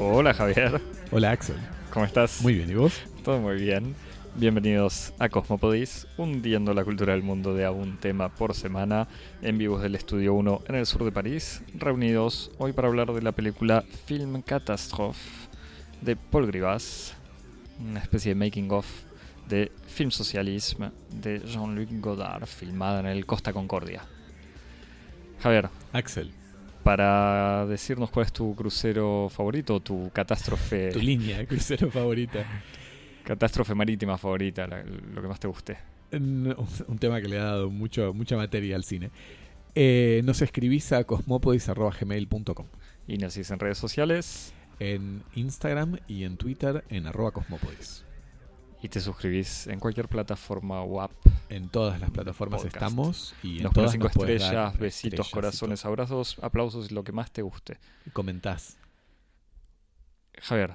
Hola Javier, Hola Axel. ¿cómo estás? Muy bien, ¿y vos? Todo muy bien. Bienvenidos a Cosmopodis, hundiendo la cultura del mundo de a un tema por semana, en vivos del Estudio 1 en el sur de París, reunidos hoy para hablar de la película Film Catastrophe de Paul Grivas, una especie de making of de Film Socialisme de Jean-Luc Godard, filmada en el Costa Concordia. Javier, Axel, para decirnos cuál es tu crucero favorito, tu catástrofe, tu línea de crucero favorita. catástrofe marítima favorita, la- lo que más te guste. Un, un tema que le ha dado mucho, mucha materia al cine. Eh, nos escribís a cosmopodis.gmail.com Y nos en redes sociales En Instagram y en Twitter en arroba cosmopodis. Y te suscribís en cualquier plataforma o app. En todas las plataformas Podcast. estamos y en Nos todas cinco nos estrellas, dar besitos, estrellas corazones, abrazos, aplausos y lo que más te guste. Comentás. Javier,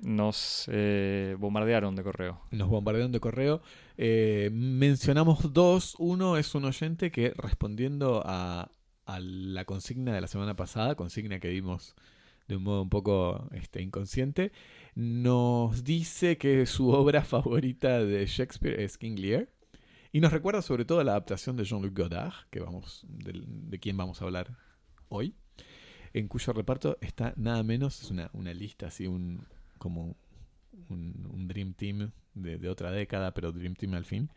nos eh, bombardearon de correo. Nos bombardearon de correo. Eh, mencionamos dos. Uno es un oyente que respondiendo a, a la consigna de la semana pasada, consigna que dimos de un modo un poco este, inconsciente, nos dice que su obra favorita de Shakespeare es King Lear. Y nos recuerda sobre todo la adaptación de Jean-Luc Godard, que vamos, de, quien vamos a hablar hoy, en cuyo reparto está nada menos, es una, una lista así, un como un, Dream Team de, otra década, pero Dream Team al fin.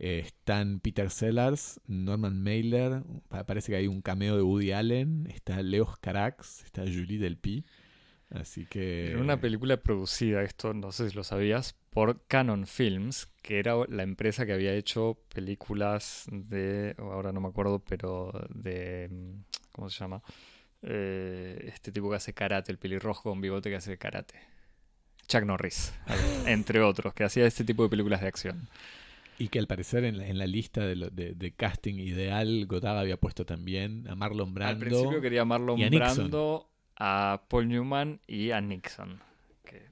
Eh, están Peter Sellers, Norman Mailer, pa- parece que hay un cameo de Woody Allen, está Leos Carax, está Julie Delpy. Así que... Era una película producida, esto no sé si lo sabías, por Canon Films, que era la empresa que había hecho películas de, ahora no me acuerdo, pero de, ¿cómo se llama? Eh, este tipo que hace karate, el pelirrojo con bigote que hace karate. Chuck Norris, entre otros, que hacía este tipo de películas de acción. Y que al parecer en la, en la lista de, lo- de- de casting ideal, Godard había puesto también a Marlon Al Brando. principio quería a Marlon y a Nixon. Brando, a Paul Newman y a Nixon, que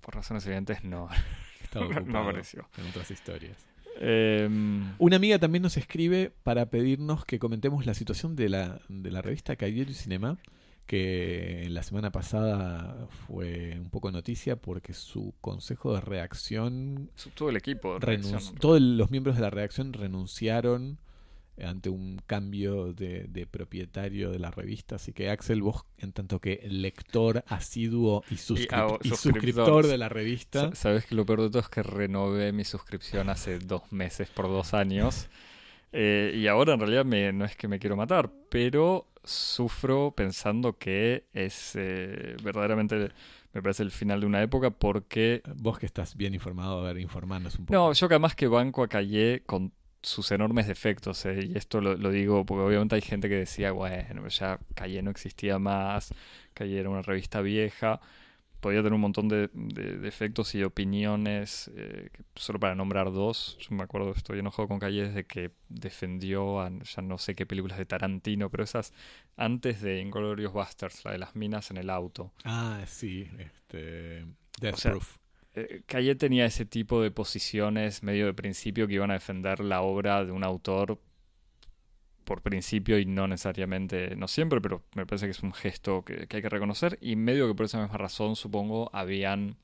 por razones evidentes no, Estaba no ocupado apareció. en otras historias. Em, Una amiga también nos escribe para pedirnos que comentemos la situación de la, de la revista Cahiers du Cinema, que la semana pasada fue un poco noticia porque su consejo de reacción, todo el equipo. de los miembros de la redacción renunciaron ante un cambio de, de propietario de la revista. Así que Axel, vos, en tanto que lector asiduo y, y suscriptor. de la revista, Sa- Sabes que lo peor de todo es que renové mi suscripción hace dos meses por dos años. Eh, y ahora en realidad me- no es que me quiero matar, pero sufro pensando que es eh, verdaderamente, me parece el final de una época porque... vos que estás bien informado, a ver, informarnos un poco. No, yo que además que banco a Calle con sus enormes defectos, eh, y esto lo, lo digo porque obviamente hay gente que decía, bueno, ya Calle no existía más, Calle era una revista vieja, podía tener un montón de, de defectos y opiniones, eh, solo para nombrar dos, yo me acuerdo, estoy enojado con Calle desde que defendió a ya no sé qué películas de Tarantino, pero esas antes de Inglourious Basterds, la de las minas en el auto. Ah, sí, este. Death O sea, Proof. Eh, Calle tenía ese tipo de posiciones medio de principio que iban a defender la obra de un autor por principio y no necesariamente, no siempre, pero me parece que es un gesto que, hay que reconocer y medio que por esa misma razón supongo habían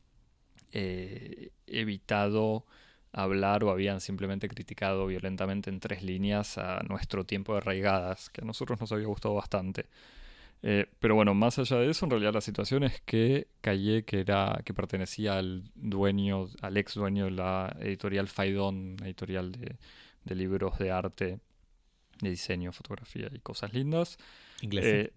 eh, evitado hablar o habían simplemente criticado violentamente en tres líneas a nuestro tiempo de raigadas, que a nosotros nos había gustado bastante. Eh, pero bueno, más allá de eso, en realidad la situación es que Calle, que era, que pertenecía al dueño, al ex dueño de la editorial Faidón, editorial de, de libros de arte, de diseño, fotografía y cosas lindas, Inglés. eh,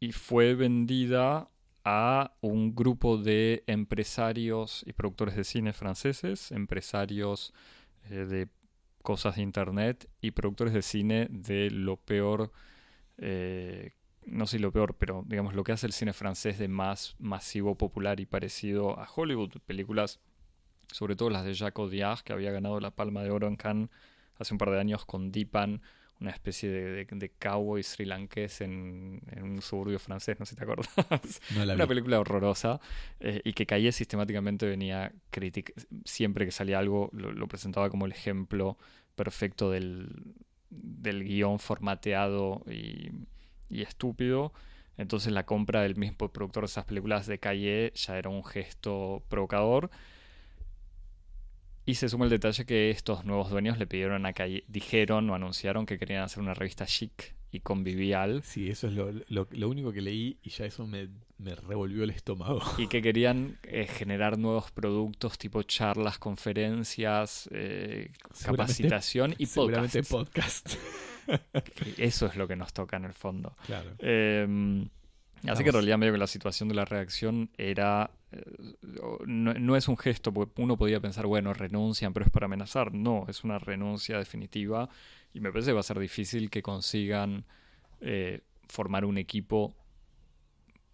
y fue vendida a un grupo de empresarios y productores de cine franceses, empresarios eh, de cosas de internet y productores de cine de lo peor, eh, no sé lo peor, pero digamos lo que hace el cine francés de más masivo, popular y parecido a Hollywood, películas, sobre todo las de Jacques Audiard, que había ganado la Palma de Oro en Cannes hace un par de años con Dipan, una especie de, de, de cowboy sri lankés en, en, un suburbio francés, no sé si te acuerdas. No la una película horrorosa eh, y que Calle sistemáticamente venía crítica, siempre que salía algo lo, lo, presentaba como el ejemplo perfecto del, del guion formateado y, y estúpido. Entonces la compra del mismo productor de esas películas de Calle ya era un gesto provocador. Y se suma el detalle que estos nuevos dueños le pidieron a Calle, dijeron o anunciaron que querían hacer una revista chic y convivial. Sí, eso es lo, lo- lo único que leí y ya eso me, me revolvió el estómago. Y que querían eh, generar nuevos productos tipo charlas, conferencias, eh, capacitación y Seguramente podcasts. podcast. Eso es lo que nos toca en el fondo. claro. Eh, así que en realidad medio que la situación de la redacción era... eh, no, no es un gesto, porque uno podía pensar, bueno, renuncian, pero es para amenazar. No, es una renuncia definitiva y me parece que va a ser difícil que consigan eh, formar un equipo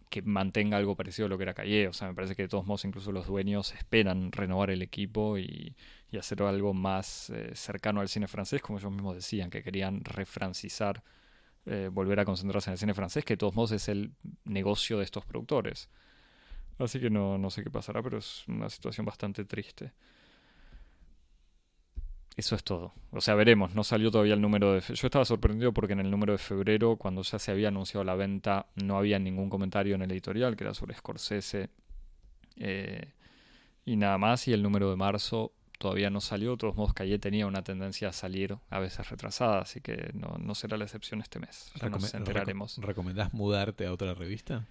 que mantenga algo parecido a lo que era Calle. O sea, me parece que de todos modos incluso los dueños esperan renovar el equipo y, hacer algo más eh, cercano al cine francés, como ellos mismos decían, que querían refrancizar, eh, volver a concentrarse en el cine francés, que de todos modos es el negocio de estos productores. Así que no, no sé qué pasará, pero es una situación bastante triste. Eso es todo. O sea, veremos. No salió todavía el número de... Yo estaba sorprendido porque en el número de febrero, cuando ya se había anunciado la venta, no había ningún comentario en el editorial, que era sobre Scorsese. eh, y nada más. Y el número de marzo todavía no salió. De todos modos, Calle tenía una tendencia a salir a veces retrasada, así que no, no será la excepción este mes. Ya nos enteraremos. reco- ¿Recomendás mudarte a otra revista?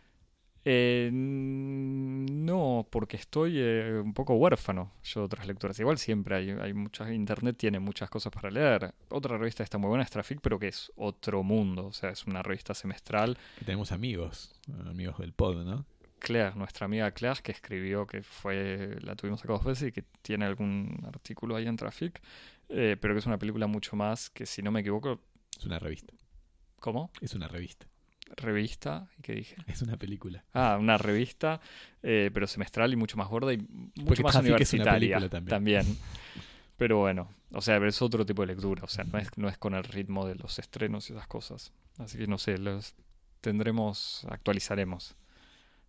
Eh, no, porque estoy eh, un poco huérfano yo de otras lecturas. Igual siempre hay, hay muchas, internet tiene muchas cosas para leer. Otra revista está muy buena es Traffic, pero que es otro mundo. O sea, es una revista semestral. Que tenemos amigos, amigos del pod, ¿no? Claire, nuestra amiga Claire, que escribió, que fue, la tuvimos acá dos veces y que tiene algún artículo ahí en Traffic, eh, pero que es una película mucho más que, si no me equivoco, Es una revista. ¿cómo? Es una revista. Revista, ¿y qué dije? Es una película. Ah, una revista, eh, pero semestral y mucho más gorda y mucho Porque más Traffic es una universitaria película también. Pero bueno, o sea, es otro tipo de lectura, o sea, no es, no es con el ritmo de los estrenos y esas cosas. Así que no sé, los tendremos, actualizaremos,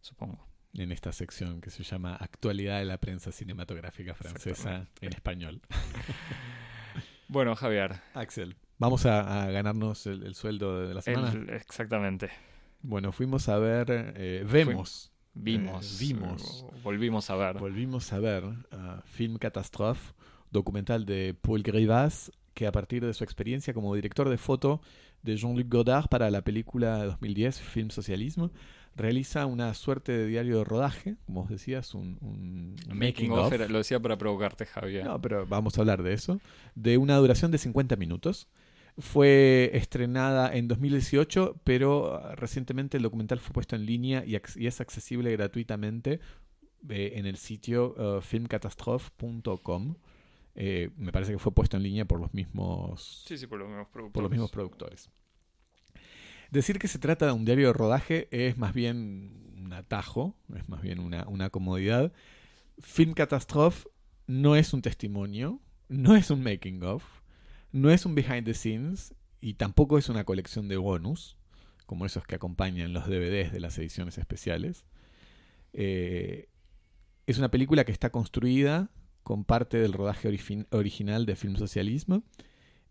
supongo. En esta sección que se llama Actualidad de la prensa cinematográfica francesa en español. Bueno, Javier, Axel, vamos a, a ganarnos el, el sueldo de la semana. el- exactamente. Bueno, fuimos a ver, eh, vemos, Vimos, Eh, vimos. volvimos a ver. volvimos a ver uh, Film Catastrophe, documental de Paul Grivas, que a partir de su experiencia como director de foto de Jean-Luc Godard para la película de 2010 Film Socialismo, realiza una suerte de diario de rodaje, como vos decías, un, un Making of, era- lo decía para provocarte, Javier. No, pero vamos a hablar de eso. De una duración de 50 minutos. Fue estrenada en 2018, pero ah, recientemente el documental fue puesto en línea y, es accesible gratuitamente eh, en el sitio uh, filmcatastrophe.com. Eh, me parece que fue puesto en línea por los mismos Sí, sí, por los mismos productores. por los mismos productores. Decir que se trata de un diario de rodaje es más bien un atajo, es más bien una, comodidad. Film Catastrophe no es un testimonio, no es un making of, no es un behind the scenes y tampoco es una colección de bonus, como esos que acompañan los DVDs de las ediciones especiales. Eh, es una película que está construida con parte del rodaje original de Film Socialismo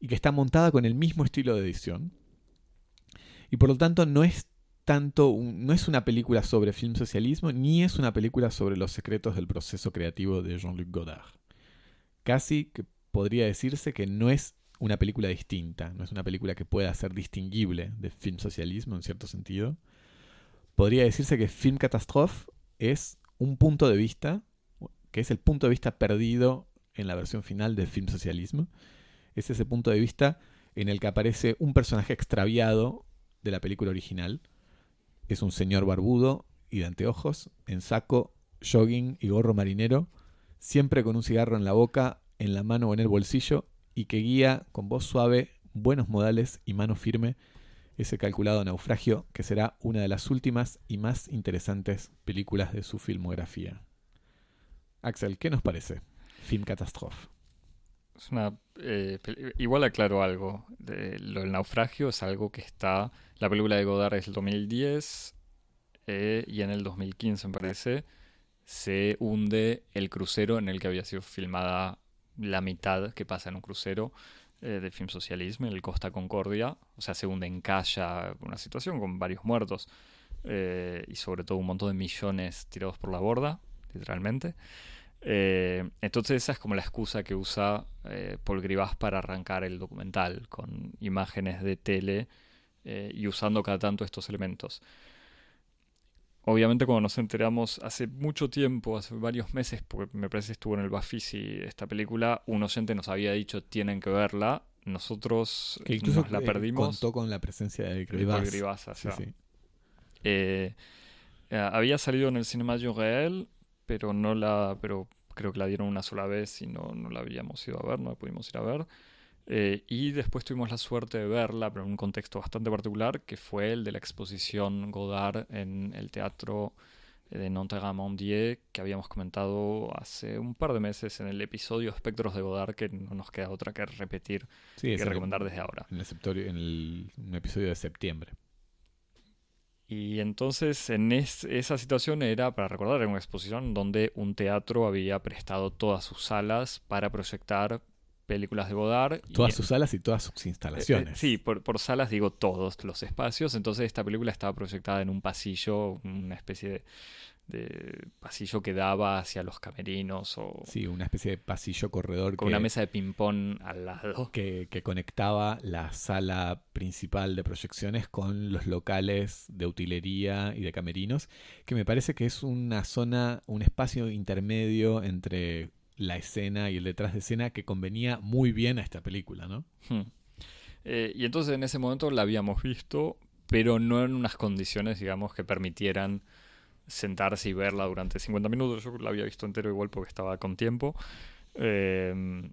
y que está montada con el mismo estilo de edición. Y por lo tanto no es tanto no es una película sobre film socialismo ni es una película sobre los secretos del proceso creativo de Jean-Luc Godard. Casi que podría decirse que no es una película distinta, no es una película que pueda ser distinguible de film socialismo en cierto sentido. Podría decirse que Film Catastrophe es un punto de vista, que es el punto de vista perdido en la versión final de Film Socialismo. Es ese punto de vista en el que aparece un personaje extraviado de la película original. Es un señor barbudo y de anteojos, en saco, jogging y gorro marinero, siempre con un cigarro en la boca, en la mano o en el bolsillo, y que guía con voz suave, buenos modales y mano firme ese calculado naufragio que será una de las últimas y más interesantes películas de su filmografía. Axel, ¿qué nos parece? Film Catastrophe. Eh, igual aclaro algo. Lo del naufragio es algo que está. La película de Godard es el 2010 eh, y en el 2015, me parece, se hunde el crucero en el que había sido filmada la mitad que pasa en un crucero eh, de film socialismo, en el Costa Concordia. O sea, se hunde en Calla, una situación con varios muertos. eh, y sobre todo un montón de millones tirados por la borda, literalmente. Eh, entonces esa es como la excusa que usa eh, Paul Gribas para arrancar el documental, con imágenes de tele y usando cada tanto estos elementos. Obviamente cuando nos enteramos hace mucho tiempo, hace varios meses, porque me parece que estuvo en el Bafisi esta película, un oyente nos había dicho tienen que verla, nosotros incluso nos la perdimos. contó con la presencia de Gribas. Gribas, sí, sí. Eh, eh, había salido en el Cinema Real, pero no la, pero creo que la dieron una sola vez y no, no la habíamos ido a ver, no la pudimos ir a ver. Eh, y después tuvimos la suerte de verla, pero en un contexto bastante particular, que fue el de la exposición Godard en el teatro de Nanterre-Mondier, que habíamos comentado hace un par de meses en el episodio Espectros de Godard, que no nos queda otra que repetir y recomendar desde ahora. En, el, en el, un episodio de septiembre. Y entonces en esa situación era, para recordar, era una exposición donde un teatro había prestado todas sus salas para proyectar películas de Godard. Todas sus salas y todas sus instalaciones. Eh, eh, sí, por, por, salas digo todos los espacios. Entonces esta película estaba proyectada en un pasillo, una especie de, de pasillo que daba hacia los camerinos o... Sí, una especie de pasillo corredor. Con una mesa de ping-pong al lado. Que, que, conectaba la sala principal de proyecciones con los locales de utilería y de camerinos, que me parece que es una zona, un espacio intermedio entre la escena y el detrás de escena que convenía muy bien a esta película, ¿no? Hmm. Eh, y entonces en ese momento la habíamos visto, pero no en unas condiciones, digamos, que permitieran sentarse y verla durante 50 minutos. Yo la había visto entero igual porque estaba con tiempo. Em,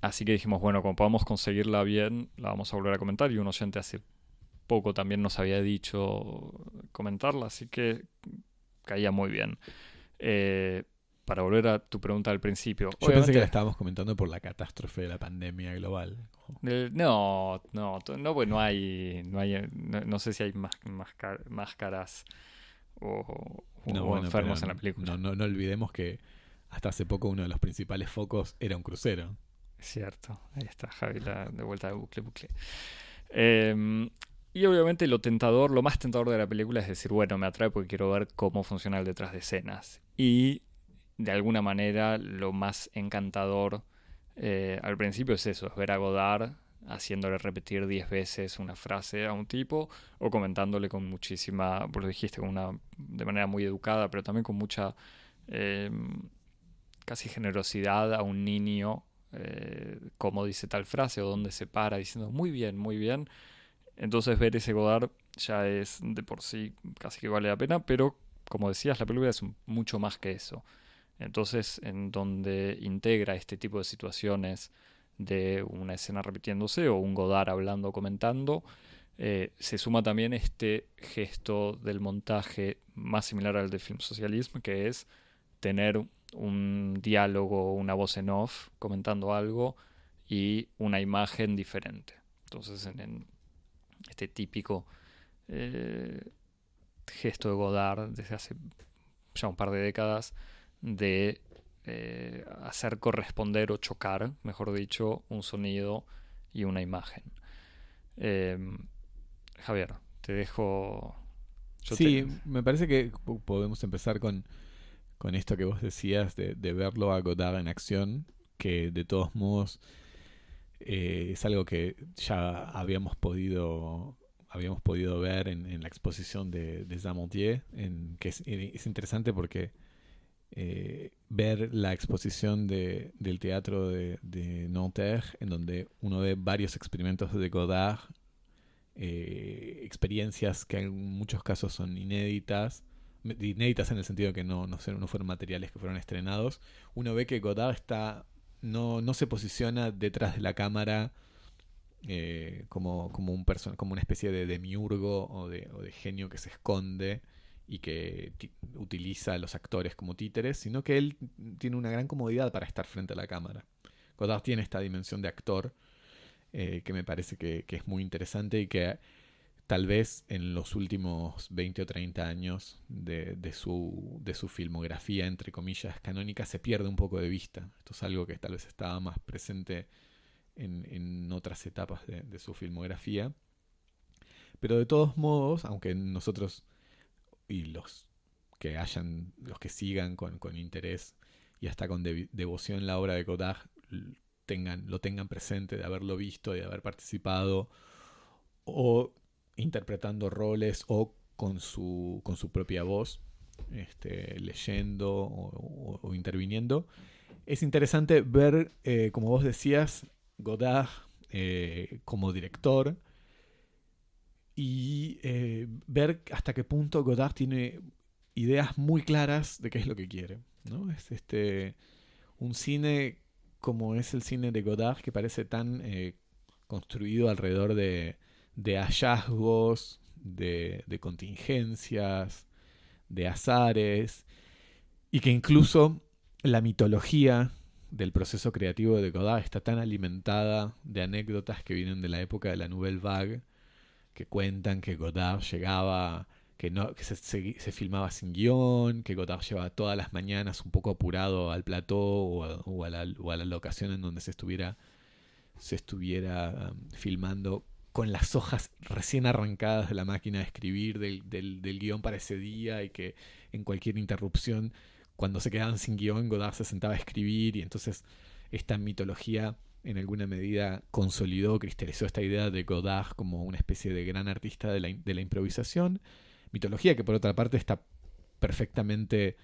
así que dijimos, bueno, como podamos conseguirla bien, la vamos a volver a comentar. Y un oyente hace poco también nos había dicho comentarla, así que caía muy bien. Eh, para volver a tu pregunta al principio. Yo pensé que la estábamos comentando por la catástrofe de la pandemia global. no, no, no, pues no hay, no, hay, no, sé si hay más, máscaras o, enfermos en la película. No, no, olvidemos que hasta hace poco uno de los principales focos era un crucero. Cierto, ahí está Javi de vuelta de bucle, bucle. Em, y obviamente lo tentador, lo más tentador de la película es decir, bueno, me atrae porque quiero ver cómo funciona el detrás de escenas. Y de alguna manera lo más encantador eh, al principio es eso, es ver a Godard haciéndole repetir diez veces una frase a un tipo o comentándole con muchísima, vos lo dijiste, con una, de manera muy educada, pero también con mucha em, casi generosidad a un niño, eh, cómo dice tal frase o dónde se para, diciendo muy bien, muy bien. Entonces ver ese Godard ya es de por sí casi que vale la pena, pero como decías, la película es mucho más que eso. Entonces, en donde integra este tipo de situaciones de una escena repitiéndose o un Godard hablando comentando, eh, se suma también este gesto del montaje más similar al de Film Socialism, que es tener un diálogo, una voz en off comentando algo y una imagen diferente. Entonces, en, este típico eh, gesto de Godard desde hace ya un par de décadas, de eh, hacer corresponder o chocar, mejor dicho, un sonido y una imagen. Em, Javier, te dejo... sí, me parece que podemos empezar con, con esto que vos decías de, verlo a Godard en acción, que de todos modos eh, es algo que ya habíamos podido habíamos podido ver en, la exposición de, de Zamontier, en, que es interesante porque eh, ver la exposición de, del teatro de, de, Nanterre, en donde uno ve varios experimentos de Godard, eh, experiencias que en muchos casos son inéditas, inéditas en el sentido que no, no, fueron materiales que fueron estrenados, uno ve que Godard está no, no se posiciona detrás de la cámara eh, como, como, un como una especie de demiurgo o de, o de genio que se esconde y que utiliza a los actores como títeres, sino que él tiene una gran comodidad para estar frente a la cámara. Godard tiene esta dimensión de actor eh, que me parece que, es muy interesante y que tal vez en los últimos 20 o 30 años de, su, de su filmografía, entre comillas, canónica, se pierde un poco de vista. Esto es algo que tal vez estaba más presente en, otras etapas de, de su filmografía. Pero de todos modos, aunque nosotros y los que hayan, los que sigan con, con interés y hasta con devoción la obra de Godard tengan, lo tengan presente, de haberlo visto, de haber participado, o interpretando roles, o con su, con su propia voz, este, leyendo o, interviniendo. Es interesante ver, eh, como vos decías, Godard eh, como director y eh, ver hasta qué punto Godard tiene ideas muy claras de qué es lo que quiere. ¿no? Es este un cine como es el cine de Godard que parece tan eh, construido alrededor de, hallazgos, de, contingencias, de azares, y que incluso la mitología del proceso creativo de Godard está tan alimentada de anécdotas que vienen de la época de la Nouvelle Vague, que cuentan que Godard llegaba que, no, que se, se, filmaba sin guion, que Godard llevaba todas las mañanas un poco apurado al plató o a, o a, la, o a locación en donde se estuviera, se estuviera um, filmando con las hojas recién arrancadas de la máquina de escribir del, del, del, guion para ese día y que en cualquier interrupción, cuando se quedaban sin guion, Godard se sentaba a escribir y entonces esta mitología en alguna medida consolidó, cristalizó esta idea de Godard como una especie de gran artista de la, de la improvisación mitología que por otra parte está perfectamente,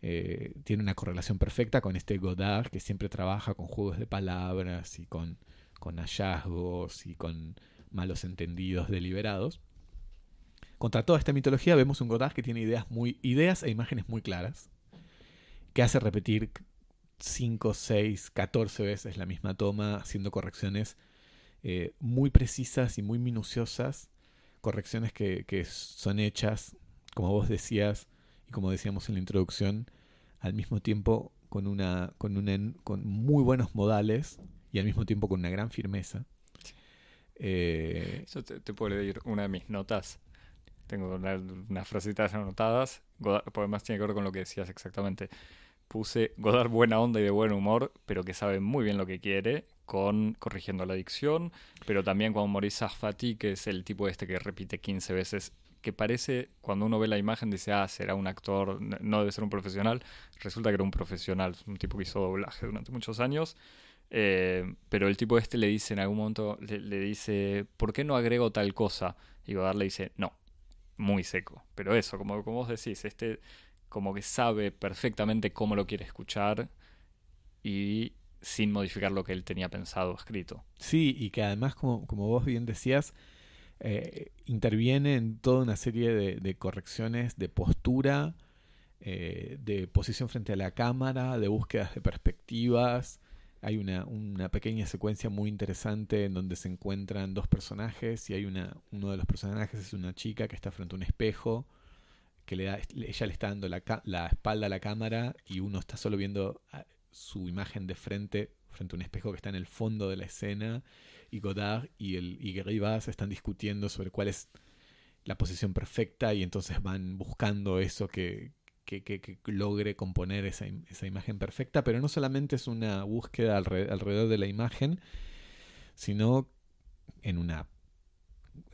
eh, tiene una correlación perfecta con este Godard que siempre trabaja con juegos de palabras y con, con hallazgos y con malos entendidos deliberados. Contra toda esta mitología vemos un Godard que tiene ideas, muy, ideas e imágenes muy claras, que hace repetir 5, 6, 14 veces la misma toma, haciendo correcciones eh, muy precisas y muy minuciosas correcciones que, que son hechas, como vos decías y como decíamos en la introducción, al mismo tiempo con, una, con, una, con muy buenos modales y al mismo tiempo con una gran firmeza. Eh, Yo te, puedo leer una de mis notas. Tengo unas frasitas anotadas. además tiene que ver con lo que decías exactamente. Puse Godard buena onda y de buen humor, pero que sabe muy bien lo que quiere con corrigiendo la dicción, pero también con Maurice Safati, que es el tipo este que repite 15 veces, que parece, cuando uno ve la imagen, dice, ah, será un actor, no debe ser un profesional. Resulta que era un profesional, un tipo que hizo doblaje durante muchos años. Eh, pero el tipo este le dice en algún momento, le, dice, ¿por qué no agrego tal cosa? Y Godard le dice, no, muy seco. Pero eso, como, como vos decís, este como que sabe perfectamente cómo lo quiere escuchar y sin modificar lo que él tenía pensado escrito. Sí, y que además, como, como vos bien decías, eh, interviene en toda una serie de, correcciones de postura, eh, de posición frente a la cámara, de búsquedas de perspectivas. Hay una, una, pequeña secuencia muy interesante en donde se encuentran dos personajes y hay una, uno de los personajes es una chica que está frente a un espejo que le da, ella le está dando la, espalda a la cámara y uno está solo viendo su imagen de frente frente a un espejo que está en el fondo de la escena y Godard y, el, y están discutiendo sobre cuál es la posición perfecta y entonces van buscando eso que, logre componer esa, esa, imagen perfecta, pero no solamente es una búsqueda alrededor, de la imagen, sino en una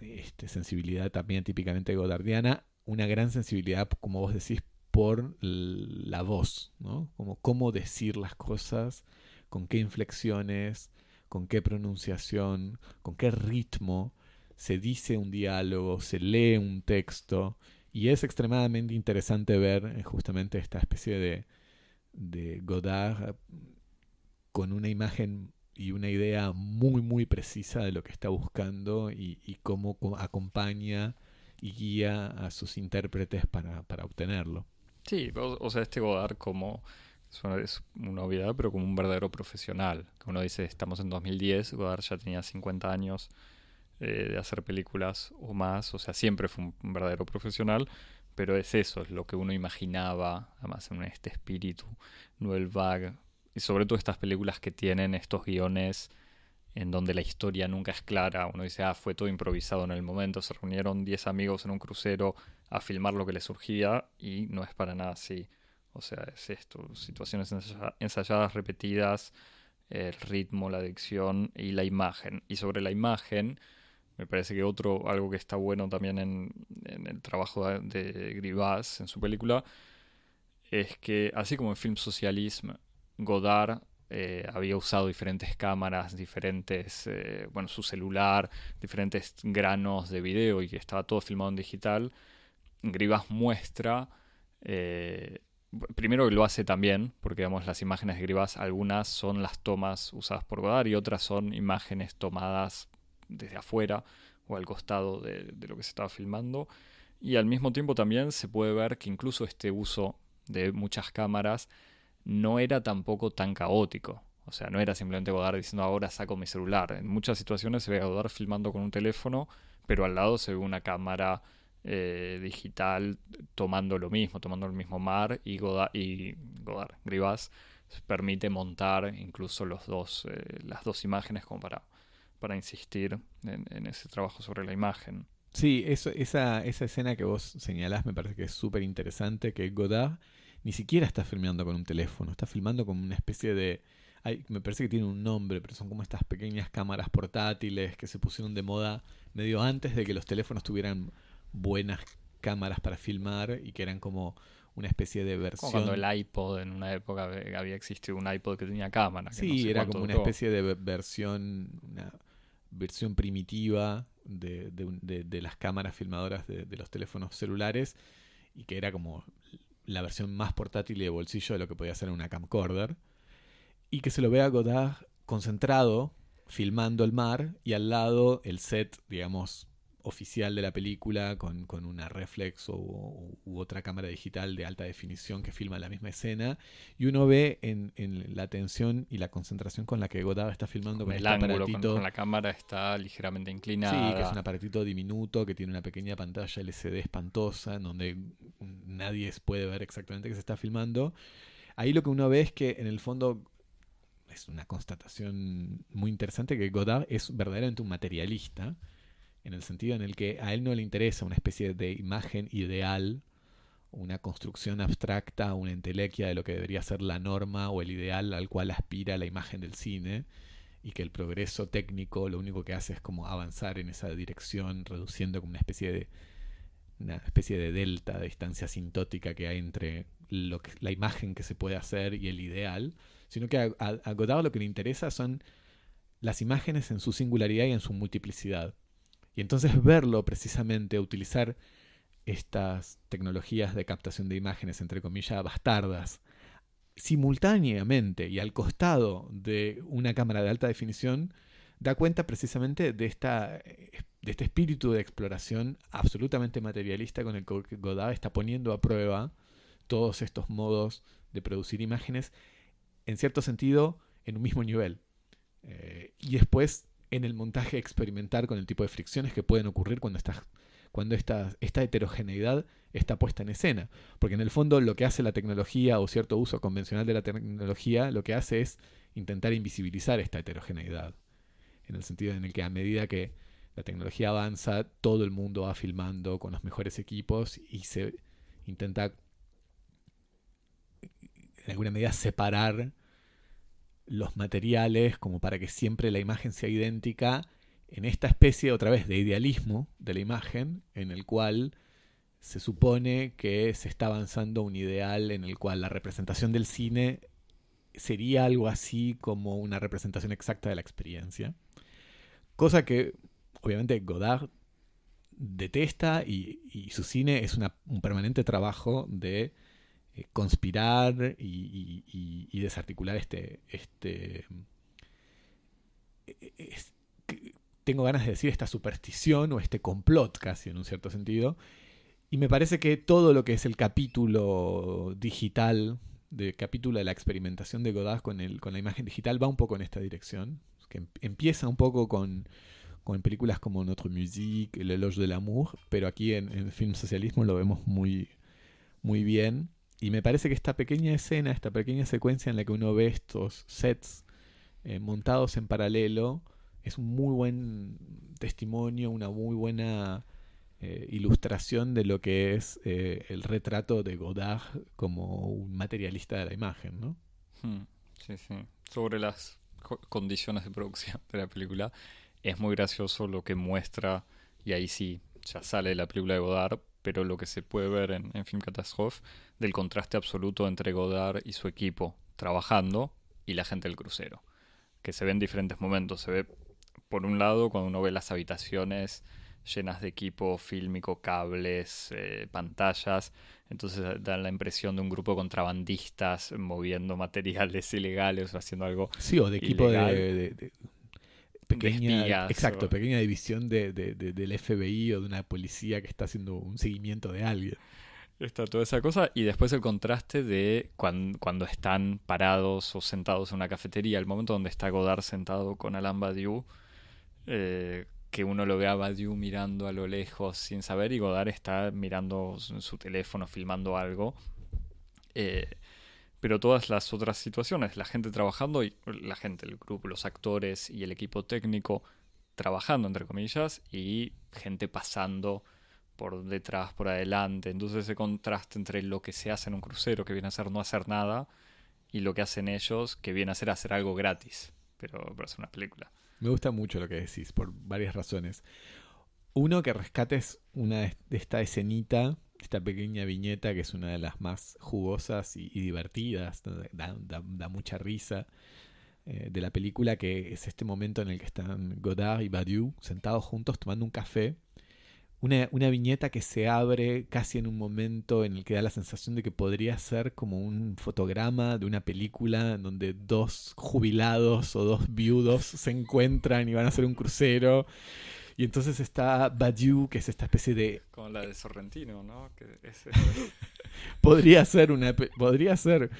este, sensibilidad también típicamente godardiana, una gran sensibilidad, como vos decís, por la voz, ¿no? Como cómo decir las cosas, con qué inflexiones, con qué pronunciación, con qué ritmo se dice un diálogo, se lee un texto, y es extremadamente interesante ver eh, justamente esta especie de, de Godard con una imagen y una idea muy muy precisa de lo que está buscando y, y cómo acompaña y guía a sus intérpretes para, para obtenerlo. Sí, o, sea, este Godard como, es una, obviedad, pero como un verdadero profesional. Uno dice, estamos en 2010, Godard ya tenía 50 años eh, de hacer películas o más, o sea, siempre fue un, verdadero profesional, pero es eso, es lo que uno imaginaba, además en este espíritu, Noel Vague, y sobre todo estas películas que tienen estos guiones en donde la historia nunca es clara. Uno dice, ah, fue todo improvisado en el momento, se reunieron 10 amigos en un crucero a filmar lo que les surgía y no es para nada así. O sea, es esto, situaciones ensayadas, repetidas, el ritmo, la dicción y la imagen. Y sobre la imagen, me parece que otro, algo que está bueno también en, el trabajo de, de Grivas en su película, es que así como en Film Socialism, Godard eh, había usado diferentes cámaras, diferentes, eh, bueno, su celular, diferentes granos de video y que estaba todo filmado en digital, Grivas muestra, eh, primero que lo hace también, porque digamos las imágenes de Grivas, algunas son las tomas usadas por Godard y otras son imágenes tomadas desde afuera o al costado de lo que se estaba filmando. Y al mismo tiempo también se puede ver que incluso este uso de muchas cámaras no era tampoco tan caótico. O sea, no era simplemente Godard diciendo ahora saco mi celular. En muchas situaciones se ve a Godard filmando con un teléfono, pero al lado se ve una cámara eh, digital tomando lo mismo, tomando el mismo mar y Godard, y Godard Grivas permite montar incluso eh, las dos imágenes como para, insistir en, ese trabajo sobre la imagen. Sí, esa escena que vos señalás me parece que es súper interesante, que Godard ni siquiera está filmando con un teléfono, está filmando con una especie de... me parece que tiene un nombre, pero son como estas pequeñas cámaras portátiles que se pusieron de moda medio antes de que los teléfonos tuvieran buenas cámaras para filmar y que eran como una especie de versión. Como cuando el iPod en una época había existido un iPod que tenía cámara. sí, era como una especie de versión, una versión primitiva de, de, las cámaras filmadoras de, los teléfonos celulares y que era como la versión más portátil y de bolsillo de lo que podía ser una camcorder. Y que se lo vea a Godard concentrado, filmando el mar, y al lado el set, digamos, oficial de la película con, una reflex o, u otra cámara digital de alta definición que filma la misma escena y uno ve en, la atención y la concentración con la que Godard está filmando con, el este ángulo, con, la cámara está ligeramente inclinada. Sí, que es un aparatito diminuto que tiene una pequeña pantalla LCD espantosa en donde nadie puede ver exactamente qué se está filmando. Ahí lo que uno ve es que en el fondo es una constatación muy interesante que Godard es verdaderamente un materialista en el sentido en el que a él no le interesa una especie de imagen ideal, una construcción abstracta, una entelequia de lo que debería ser la norma o el ideal al cual aspira la imagen del cine, y que el progreso técnico lo único que hace es como avanzar en esa dirección, reduciendo como una especie de una especie de delta, de distancia asintótica que hay entre la imagen que se puede hacer y el ideal, sino que a, a Godard lo que le interesa son las imágenes en su singularidad y en su multiplicidad. Y entonces verlo precisamente, utilizar estas tecnologías de captación de imágenes, entre comillas, bastardas, simultáneamente y al costado de una cámara de alta definición, da cuenta precisamente de, esta, de este espíritu de exploración absolutamente materialista con el que Godard está poniendo a prueba todos estos modos de producir imágenes, en cierto sentido, en un mismo nivel. Eh, y después en el montaje experimentar con el tipo de fricciones que pueden ocurrir cuando, cuando esta, esta heterogeneidad está puesta en escena. Porque en el fondo lo que hace la tecnología o cierto uso convencional de la tecnología, lo que hace es intentar invisibilizar esta heterogeneidad. En el sentido en el que a medida que la tecnología avanza, todo el mundo va filmando con los mejores equipos y se intenta en alguna medida separar los materiales como para que siempre la imagen sea idéntica en esta especie otra vez de idealismo de la imagen en el cual se supone que se está avanzando un ideal en el cual la representación del cine sería algo así como una representación exacta de la experiencia. Cosa que obviamente Godard detesta y, su cine es un permanente trabajo de eh, conspirar y, desarticular este... este eh, tengo ganas de decir esta superstición o este complot casi en un cierto sentido. Y me parece que todo lo que es el capítulo digital, de capítulo de la experimentación de Godard con, el, con la imagen digital, va un poco en esta dirección. Que em, empieza un poco con, con películas como Notre Musique, El Eloge de l'amour, pero aquí en, en Film Socialismo lo vemos muy, muy bien. Y me parece que esta pequeña escena, esta pequeña secuencia en la que uno ve estos sets eh, montados en paralelo, es un muy buen testimonio, una muy buena eh, ilustración de lo que es eh, el retrato de Godard como un materialista de la imagen, ¿no? Hmm, sí, sí. Sobre las condiciones de producción de la película. es muy gracioso lo que muestra, y ahí sí, ya sale la película de Godard, pero lo que se puede ver en, en Film Catastrophe del contraste absoluto entre Godard y su equipo trabajando y la gente del crucero, que se ve en diferentes momentos. Se ve, por un lado, cuando uno ve las habitaciones llenas de equipo fílmico, cables, eh, pantallas, entonces da la impresión de un grupo de contrabandistas moviendo materiales ilegales o haciendo algo. Sí, o de equipo ilegal. de, de- de- pequeña, espías, exacto, o- pequeña división de, de- de- del FBI o de una policía que está haciendo un seguimiento de alguien. Está toda esa cosa. Y después el contraste de cuan- cuando están parados o sentados en una cafetería. El momento donde está Godard sentado con Alain Badiou. eh, que uno lo ve a Badiou mirando a lo lejos sin saber. Y Godard está mirando su, su teléfono, filmando algo. Eh, pero todas las otras situaciones, la gente trabajando y la gente, el grupo, los actores y el equipo técnico trabajando, entre comillas, y gente pasando por detrás, por adelante. Entonces ese contraste entre lo que se hace en un crucero, que viene a ser no hacer nada, y lo que hacen ellos, que viene a ser hacer algo gratis, pero para hacer una película. Me gusta mucho lo que decís, por varias razones. Uno, que rescates una esta escenita, esta pequeña viñeta que es una de las más jugosas y, divertidas, da mucha risa, eh, de la película, que es este momento en el que están Godard y Badiou sentados juntos tomando un café. Una, una viñeta que se abre casi en un momento en el que da la sensación de que podría ser como un fotograma de una película en donde dos jubilados o dos viudos se encuentran y van a hacer un crucero. Y entonces está Badiou, que es esta especie de Como la de Sorrentino, ¿no? Que es, podría ser una podría ser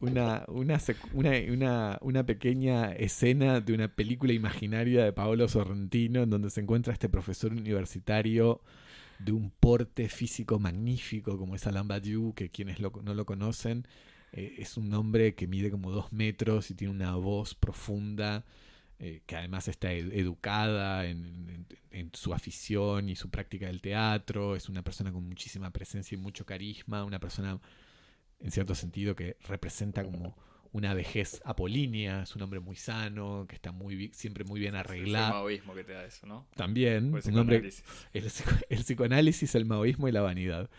una, una, sec- una, una, una pequeña escena de una película imaginaria de Paolo Sorrentino en donde se encuentra este profesor universitario de un porte físico magnífico como es Alain Badiou, que quienes lo- no lo conocen eh, es un hombre que mide como dos metros y tiene una voz profunda eh, que además está ed- educada en, en- en su afición y su práctica del teatro, es una persona con muchísima presencia y mucho carisma, una persona en cierto sentido que representa como una vejez apolínea, es un hombre muy sano, que está muy siempre muy bien el arreglado. maoísmo que te da eso, ¿no? También, el un hombre el, el psicoanálisis, el maoísmo y la vanidad.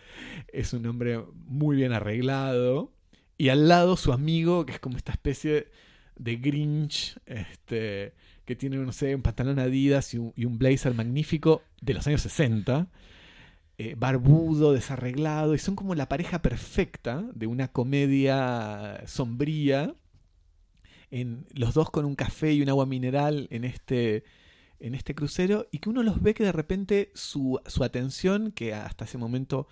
Es un hombre muy bien arreglado. Y al lado su amigo, que es como esta especie de Grinch, este, que tiene, no sé, un pantalón Adidas y un, y un blazer magnífico de los años 60. eh, barbudo, desarreglado, y son como la pareja perfecta de una comedia sombría. En, los dos con un café y un agua mineral en este, en este crucero y que uno los ve que de repente su, su atención, que hasta ese momento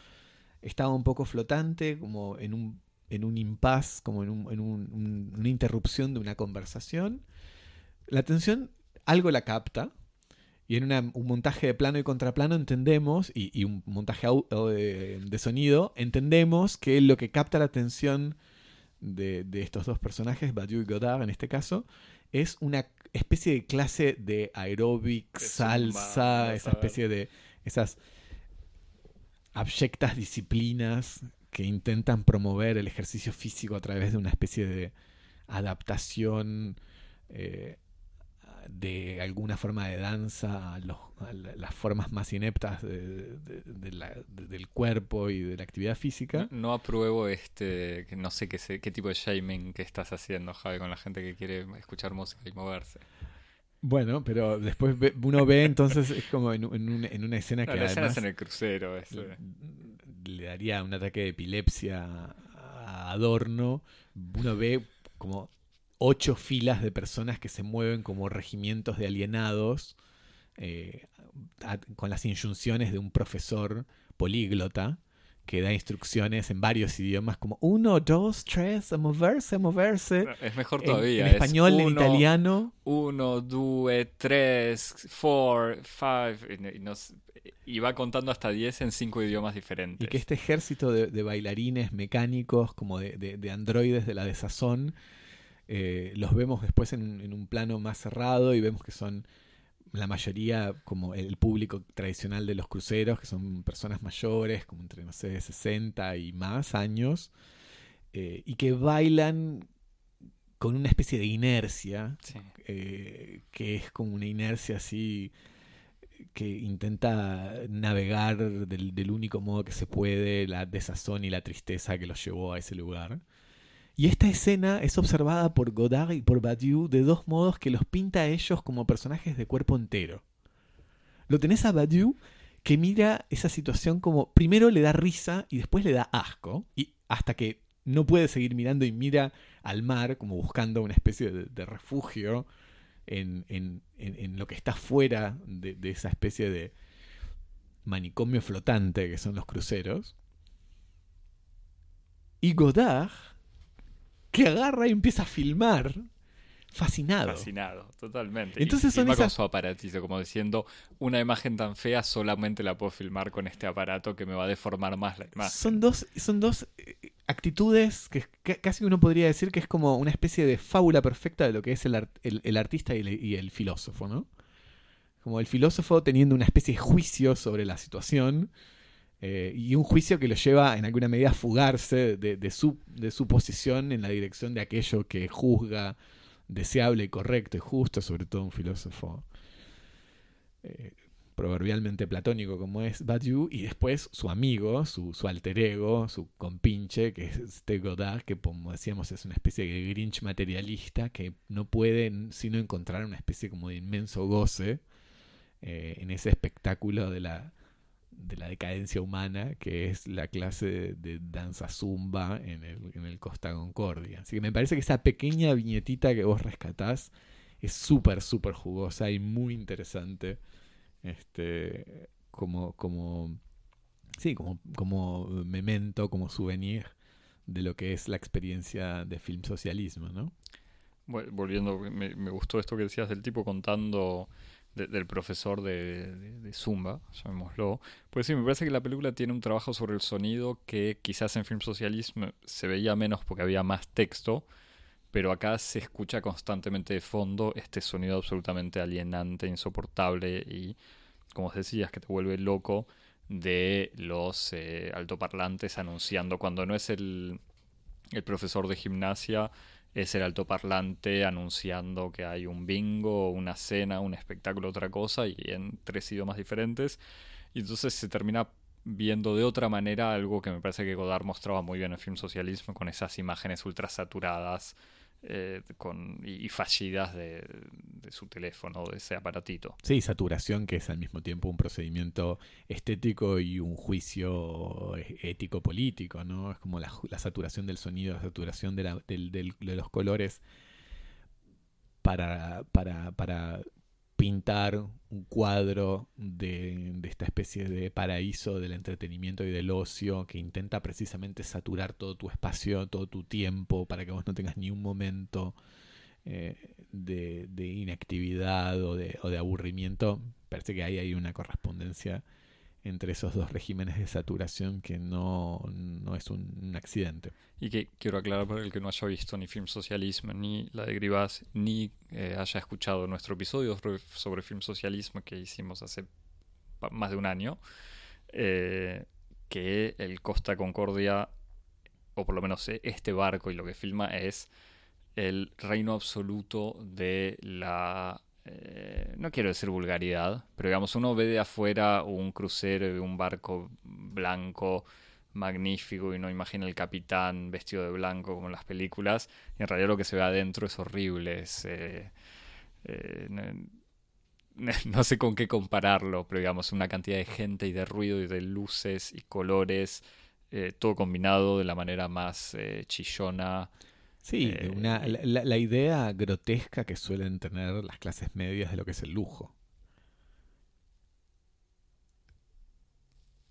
estaba un poco flotante, como en un, en un impas, como en, un- en un- un- una interrupción de una conversación, la atención algo la capta. Y en una- un montaje de plano y contraplano entendemos, y, y un montaje de, de sonido, entendemos que lo que capta la atención de, de estos dos personajes, Badiou y Godard en este caso, es una especie de clase de aeróbic, salsa, esa especie de esas abyectas disciplinas que intentan promover el ejercicio físico a través de una especie de adaptación eh, de alguna forma de danza a, los- las formas más ineptas de- del cuerpo y de la actividad física. No, apruebo este, no sé qué, qué tipo de shaming que estás haciendo, Javi, con la gente que quiere escuchar música y moverse. Bueno, pero después ve- uno ve entonces es como en, un- en un- en una escena No, que la escena además es en el crucero. le daría un ataque de epilepsia a Adorno. Uno ve como ocho filas de personas que se mueven como regimientos de alienados eh, a- con las injunciones de un profesor políglota que da instrucciones en varios idiomas como uno, dos, tres, a moverse, a moverse. Es mejor todavía. en, es español, en uno, italiano. Uno, due, tres, four, five. Y, nos- va contando hasta 10 en cinco idiomas diferentes. Y que este ejército de, de bailarines mecánicos, como de, de- de androides de la desazón, eh, los vemos después en, en un plano más cerrado y vemos que son la mayoría como el público tradicional de los cruceros, que son personas mayores, como entre, no sé, 60 y más años, eh, y que bailan con una especie de inercia, Sí. eh, que es como una inercia así que intenta navegar del, del único modo que se puede la desazón y la tristeza que los llevó a ese lugar. Y esta escena es observada por Godard y por Badiou de dos modos que los pinta a ellos como personajes de cuerpo entero. Lo tenés a Badiou que mira esa situación como primero le da risa y después le da asco, y hasta que no puede seguir mirando y mira al mar como buscando una especie de, refugio en, en- en- lo que está fuera de esa especie de manicomio flotante que son los cruceros. Y Godard, que agarra y empieza a filmar, fascinado. Fascinado, totalmente. Entonces y son filma con esas- su aparatito, como diciendo, una imagen tan fea solamente la puedo filmar con este aparato que me va a deformar más la imagen. Son dos, son dos eh, actitudes que, que casi uno podría decir que es como una especie de fábula perfecta de lo que es el, art- el- el artista y el, y el filósofo, ¿no? Como el filósofo teniendo una especie de juicio sobre la situación eh, y un juicio que lo lleva en alguna medida a fugarse de, su, de su posición en la dirección de aquello que juzga deseable correcto y justo, sobre todo un filósofo eh, proverbialmente platónico como es Badiou, y después su amigo, su, su alter ego, su compinche, que es este Godard, que como decíamos es una especie de Grinch materialista que no puede sino encontrar una especie como de inmenso goce eh, en ese espectáculo de la, de la decadencia humana que es la clase de, danza zumba en el, en el Costa Concordia. Así que me parece que esa pequeña viñetita que vos rescatás es súper, súper jugosa y muy interesante este como como sí como como memento como souvenir de lo que es la experiencia de film socialismo no Vol- Volviendo, me gustó esto que decías del tipo contando de- del profesor de, de- Zumba, llamémoslo. Pues sí, me parece que la película tiene un trabajo sobre el sonido que quizás en Film Socialismo se veía menos porque había más texto, pero acá se escucha constantemente de fondo este sonido absolutamente alienante, insoportable y, como decías, que te vuelve loco de los eh, altoparlantes anunciando cuando no es el, el profesor de gimnasia es el altoparlante anunciando que hay un bingo, una cena, un espectáculo, otra cosa, y en tres idiomas diferentes. Y entonces se termina viendo de otra manera algo que me parece que Godard mostraba muy bien en Film Socialismo, con esas imágenes ultra saturadas eh, con, y, y fallidas de, su teléfono, de ese aparatito. sí saturación que es al mismo tiempo un procedimiento estético y un juicio ético político no es como la, saturación del sonido la saturación de, de los colores para, para, para pintar un cuadro de, esta especie de paraíso del entretenimiento y del ocio que intenta precisamente saturar todo tu espacio, todo tu tiempo, para que vos no tengas ni un momento eh, de, de inactividad o de, o de aburrimiento. Parece que ahí hay una correspondencia entre esos dos regímenes de saturación que no, no es un, accidente. Y que quiero aclarar para el que no haya visto ni Film Socialismo, ni la de Gribas, ni eh, haya escuchado nuestro episodio sobre- Film Socialismo que hicimos hace más de un año, eh, que el Costa Concordia, o por lo menos eh, este barco y lo que filma es el reino absoluto de la... eh, no quiero decir vulgaridad, pero digamos, uno ve de afuera un crucero un barco blanco magnífico y no imagina el capitán vestido de blanco como en las películas y en realidad lo que se ve adentro es horrible eh, eh, no, no sé con qué compararlo pero digamos una cantidad de gente y de ruido y de luces y colores todo combinado de la manera más chillona Sí, Eh, una, la, la- la idea grotesca que suelen tener las clases medias de lo que es el lujo.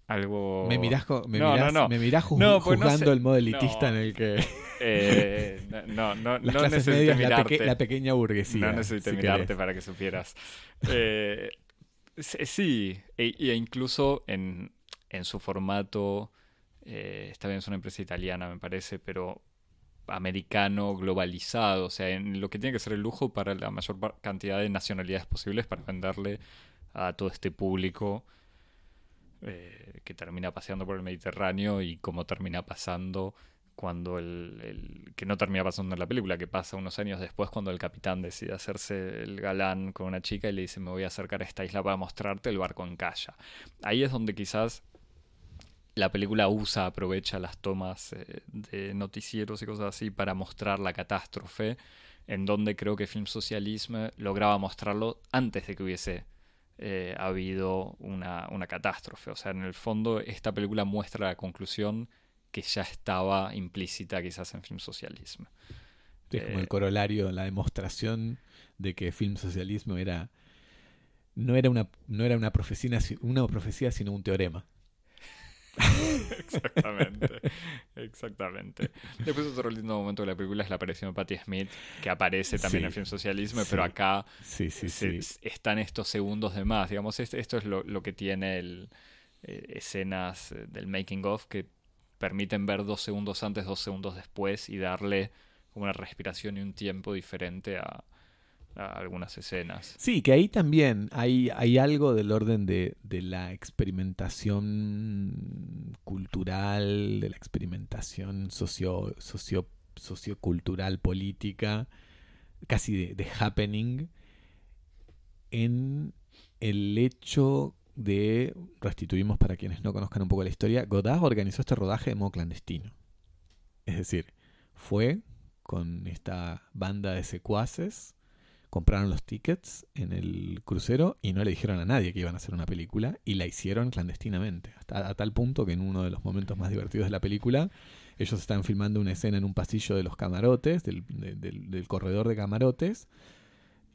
algo Me mirás, me No, no, mirás, no. me mirás ju- No, pues no juzgando sé. el modo elitista No. en el que eh, no no las no clases medias, la, mirarte peque- la pequeña burguesía. No necesité si mirarte querés. para que supieras. Eh, sí, e, e incluso en, en su formato, eh, está bien, es una empresa italiana, me parece, pero americano, globalizado, o sea, en lo que tiene que ser el lujo para la mayor cantidad de nacionalidades posibles para venderle a todo este público eh, que termina paseando por el Mediterráneo y como termina pasando cuando el, que no termina pasando en la película, que pasa unos años después cuando el capitán decide hacerse el galán con una chica y le dice me voy a acercar a esta isla para mostrarte el barco en calla. Ahí es donde quizás la película usa, aprovecha las tomas eh, de noticieros y cosas así para mostrar la catástrofe, en donde creo que Film Socialismo lograba mostrarlo antes de que hubiese eh, habido una, una catástrofe. O sea, en el fondo esta película muestra la conclusión que ya estaba implícita quizás en film socialismo. Es como el eh, corolario, la demostración de que film socialismo era no era una no era una profecía, una profecía sino un teorema. exactamente, exactamente. Después otro lindo momento de la película es la aparición de Patti Smith, que aparece también en Film Socialismo, pero acá sí, sí, están estos segundos de más. Digamos, esto es lo, que tiene el, eh, escenas eh, del making of que permiten ver dos segundos antes, dos segundos después y darle una respiración y un tiempo diferente a, algunas escenas. Sí, que ahí también hay, hay algo del orden de, la experimentación cultural, de la experimentación socio, socio, sociocultural, política, casi de happening, en el hecho de, restituimos para quienes no conozcan un poco la historia, Godard organizó este rodaje de modo clandestino. Es decir, fue con esta banda de secuaces, compraron los tickets en el crucero y no le dijeron a nadie que iban a hacer una película y la hicieron clandestinamente. Hasta a tal punto que en uno de los momentos más divertidos de la película, ellos estaban filmando una escena en un pasillo de los camarotes, del, del corredor de camarotes,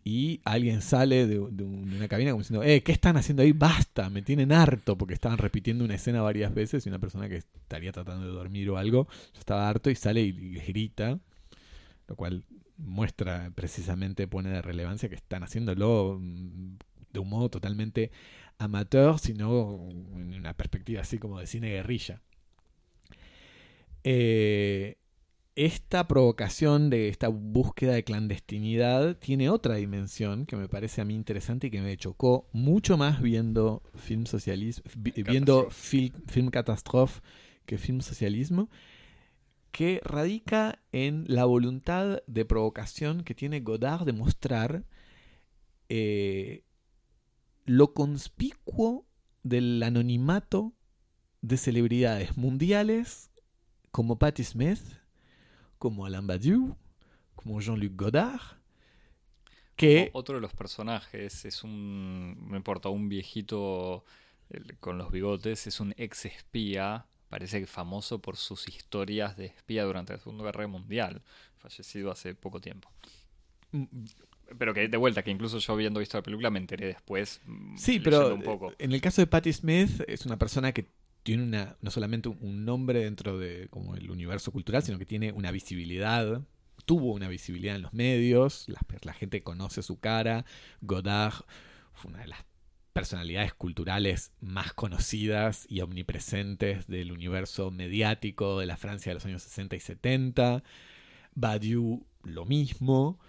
y alguien sale de, una cabina como diciendo, eh, ¿qué están haciendo ahí? Basta, me tienen harto, porque estaban repitiendo una escena varias veces y una persona que estaría tratando de dormir o algo, estaba harto y sale y, grita, lo cual muestra precisamente, pone de relevancia que están haciéndolo mm, de un modo totalmente amateur, sino en una perspectiva así como de cine guerrilla. Eh, esta provocación de esta búsqueda de clandestinidad tiene otra dimensión que me parece a mí interesante y que me chocó mucho más viendo film socialismo, viendo film, film catastrophe que film socialismo, que radica en la voluntad de provocación que tiene Godard de mostrar eh, lo conspicuo del anonimato de celebridades mundiales como Patti Smith, como Alain Badiou, como Jean-Luc Godard. Que... Otro de los personajes es un, me importa, un viejito con los bigotes, es un ex espía, parece que famoso por sus historias de espía durante la Segunda Guerra Mundial, fallecido hace poco tiempo. Mm, pero que de vuelta, que incluso yo habiendo visto la película me enteré después. Mm, sí, pero en el caso de Patti Smith es una persona que tiene una, no solamente un nombre dentro de como el universo cultural, sino que tiene una visibilidad, tuvo una visibilidad en los medios, la, la gente conoce su cara, Godard fue una de las personalidades culturales más conocidas y omnipresentes del universo mediático de la Francia de los años 60 y 70. Badiou lo mismo,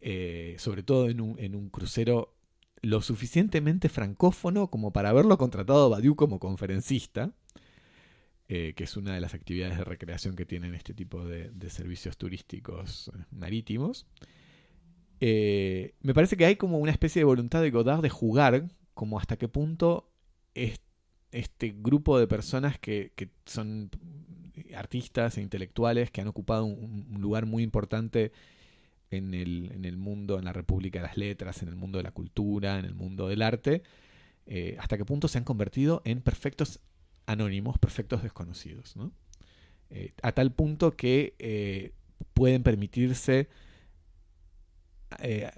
eh, sobre todo en un, en un crucero lo suficientemente francófono como para haberlo contratado Badiou como conferencista, eh, que es una de las actividades de recreación que tienen este tipo de, servicios turísticos eh, marítimos. Me parece que hay como una especie de voluntad de Godard de jugar, como hasta qué punto este grupo de personas que, son artistas e intelectuales que han ocupado un lugar muy importante en el, en el mundo, en la República de las Letras, en el mundo de la cultura, en el mundo del arte, eh, hasta qué punto se han convertido en perfectos anónimos, perfectos desconocidos. ¿no? Eh, a tal punto que eh, pueden permitirse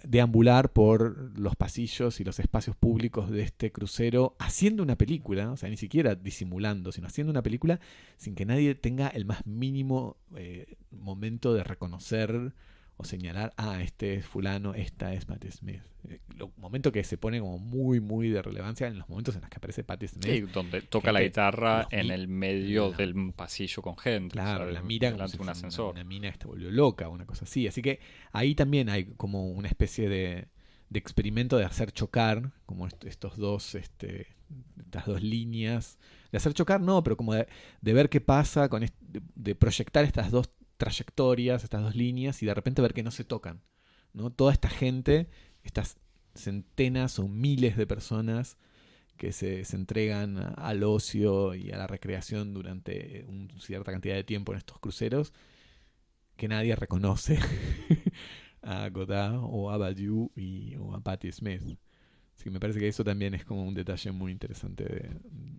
deambular por los pasillos y los espacios públicos de este crucero haciendo una película, o sea, ni siquiera disimulando, sino haciendo una película sin que nadie tenga el más mínimo momento de reconocer o señalar, ah, este es fulano, esta es Patti Smith. Eh, Lo momento que se pone como muy, muy de relevancia en los momentos en los que aparece Patti Smith. Sí, donde toca la guitarra en el medio del pasillo con gente. Claro, la mira como un ascensor. Una, mina que volvió loca, una cosa así. Así que ahí también hay como una especie de, de experimento de hacer chocar como estos dos, este, estas dos líneas de hacer chocar, no, pero como de, de ver qué pasa, con de, de proyectar estas dos trayectorias, estas dos líneas, y de repente ver que no se tocan. ¿no? Toda esta gente, estas centenas o miles de personas que se, se entregan al ocio y a la recreación durante una cierta cantidad de tiempo en estos cruceros, que nadie reconoce a Godard o a Badiou o a Patti Smith. Que me parece que eso también es como un detalle muy interesante de,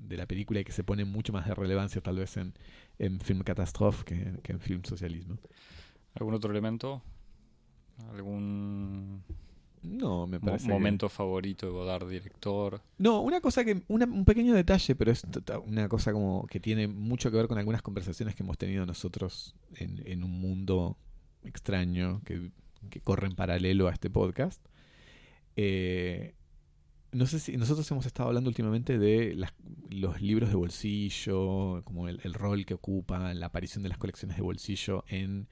de la película y que se pone mucho más de relevancia tal vez en, en Film Catastrophe que, que en Film Socialismo. ¿Algún otro elemento? ¿Algún No, me parece. que- momento favorito de Godard, director? No, una cosa que. una- un pequeño detalle, pero es una cosa como que tiene mucho que ver con algunas conversaciones que hemos tenido nosotros en, en un mundo extraño que, que corre en paralelo a este podcast. Eh, no sé si nosotros hemos estado hablando últimamente de los libros de bolsillo, como el, rol que ocupa la aparición de las colecciones de bolsillo en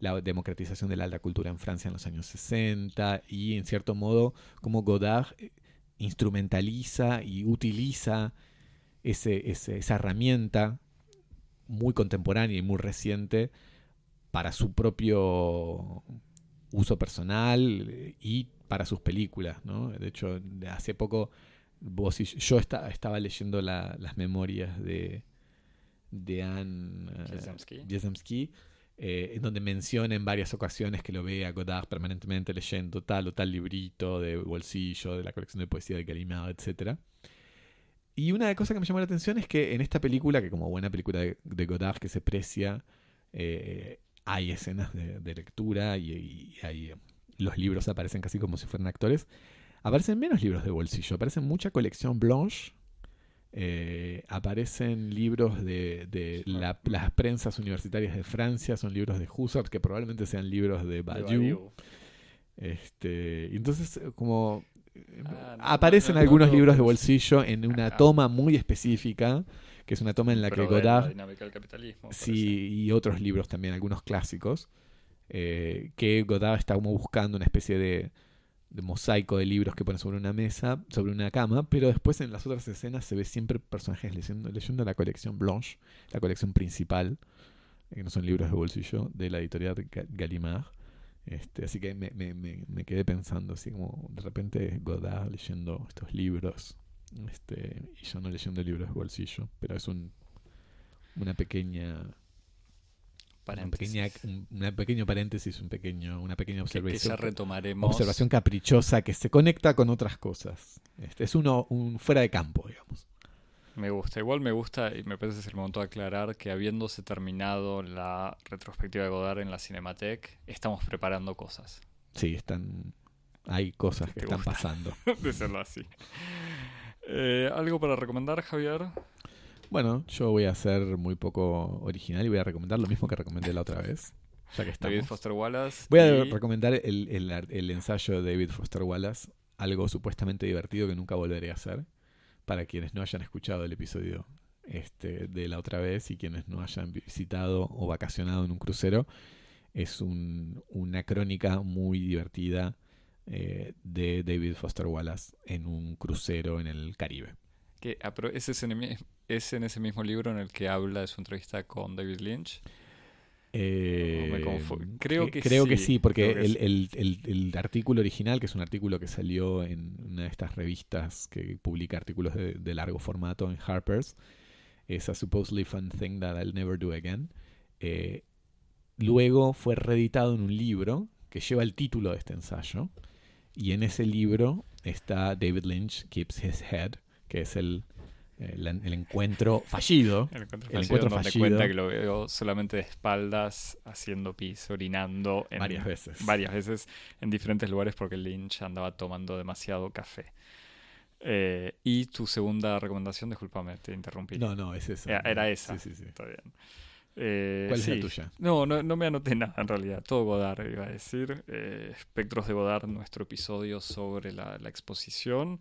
la democratización de la alta cultura en Francia en los años 60 y en cierto modo como Godard eh, instrumentaliza y utiliza ese- esa herramienta muy contemporánea y muy reciente para su propio uso personal eh, y para sus películas, ¿no? De hecho, hace poco vos y yo esta- estaba leyendo la- las memorias de, de Anne eh. Jasemski, eh, en donde menciona en varias ocasiones que lo ve a Godard permanentemente leyendo tal o tal librito de bolsillo, de la colección de poesía de Gallimard, etc. Y una de cosas que me llamó la atención es que en esta película, que como buena película de, de Godard que se precia, eh, hay escenas de, de lectura y, y hay, los libros aparecen casi como si fueran actores. Aparecen menos libros de bolsillo, aparecen mucha colección blanche. eh, aparecen libros de, de la- las prensas universitarias de Francia, son libros de Husserl, que probablemente sean libros de. Badiou. Este, entonces, eh, como eh, Ah, no, aparecen no, no, algunos no, libros de pero- bolsillo en una toma muy específica, que es una toma en la que de la Godard, dinámica del capitalismo. sí, y otros libros también, algunos clásicos, eh, que Godard está como buscando una especie de, de mosaico de libros que pone sobre una mesa, sobre una cama, pero después en las otras escenas se ve siempre personajes leyendo, leyendo la colección Blanche, la colección principal, eh, que no son libros de bolsillo, de la editorial Ga- Gallimard. Este, así que me, me, me, me quedé pensando, así como de repente Godard leyendo estos libros, este, y yo no leyendo libros de bolsillo, pero es un, una pequeña una Paréntesis. pequeña, un una pequeño paréntesis, un pequeño, una pequeña que, que observación, ya retomaremos. observación caprichosa que se conecta con otras cosas. Este, es uno un fuera de campo, digamos. Me gusta, igual me gusta y me parece que es el momento de aclarar que habiéndose terminado la retrospectiva de Godard en la Cinematheque, estamos preparando cosas. Sí, están hay cosas que ¿Te están gusta? pasando. de serlo así. Eh, ¿Algo para recomendar, Javier? Bueno, yo voy a ser muy poco original y voy a recomendar lo mismo que recomendé la otra vez, ya que David. Foster Wallace. Voy a y- recomendar el, el ensayo de David Foster Wallace, algo supuestamente divertido que nunca volveré a hacer, para quienes no hayan escuchado el episodio este, de la otra vez y quienes no hayan visitado o vacacionado en un crucero. Es un- una crónica muy divertida eh, de David Foster Wallace en un crucero en el Caribe. que es, es en ese mismo libro en el que habla de su entrevista con David Lynch. Eh, me creo que creo que sí, sí, porque creo que el, sí. el- el- el artículo original, que es un artículo que salió en una de estas revistas que publica artículos de, de largo formato en Harper's, es A Supposedly Fun Thing That I'll Never Do Again. eh, luego fue reeditado en un libro que lleva el título de este ensayo, y en ese libro está David Lynch Keeps His Head, que es el, el, el encuentro fallido El encuentro El fallido, encuentro donde fallido. cuenta que lo veo solamente de espaldas, haciendo pis, orinando en varias veces. varias veces en diferentes lugares porque Lynch andaba tomando demasiado café. Eh, y tu segunda recomendación, discúlpame, te interrumpí. No, no, es esa. Era- era esa. Sí, sí, sí. Está bien. Eh, ¿Cuál es la tuya? No, no, no me anoté nada en realidad. Todo Godard iba a decir. Eh, Espectros de Godard, nuestro episodio sobre la, la exposición.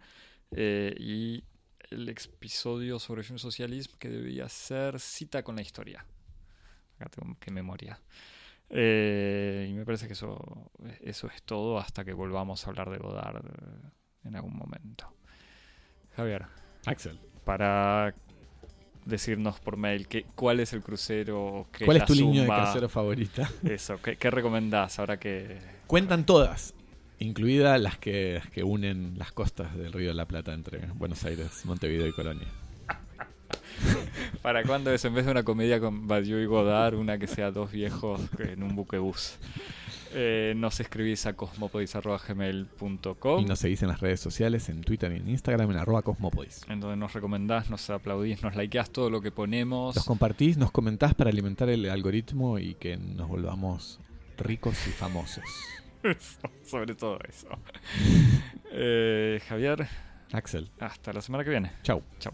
eh, y el episodio sobre el socialismo que debía ser Cita con la historia. Acá tengo qué memoria. Y me parece que eso, eso es todo hasta que volvamos a hablar de Godard en algún momento. Javier, Axel. para decirnos por mail que, cuál es el crucero que ¿Cuál es tu línea de crucero favorita? Eso, ¿qué, qué recomendás ahora que... Cuentan todas, incluidas las que, las que unen las costas del Río de la Plata entre Buenos Aires, Montevideo y Colonia. ¿Para cuándo es? En vez de una comedia con Badiou y Godard, una que sea dos viejos en un buquebús. Eh, nos escribís a cosmopodis.gmail.com Y nos seguís en las redes sociales, en Twitter y en Instagram, en arroba cosmopodis. en donde nos recomendás, nos aplaudís, nos likeás todo lo que ponemos. Los compartís, nos comentás para alimentar el algoritmo y que nos volvamos ricos y famosos. Eso, sobre todo eso. Eh, Javier, Axel, hasta la semana que viene. chau. Chau.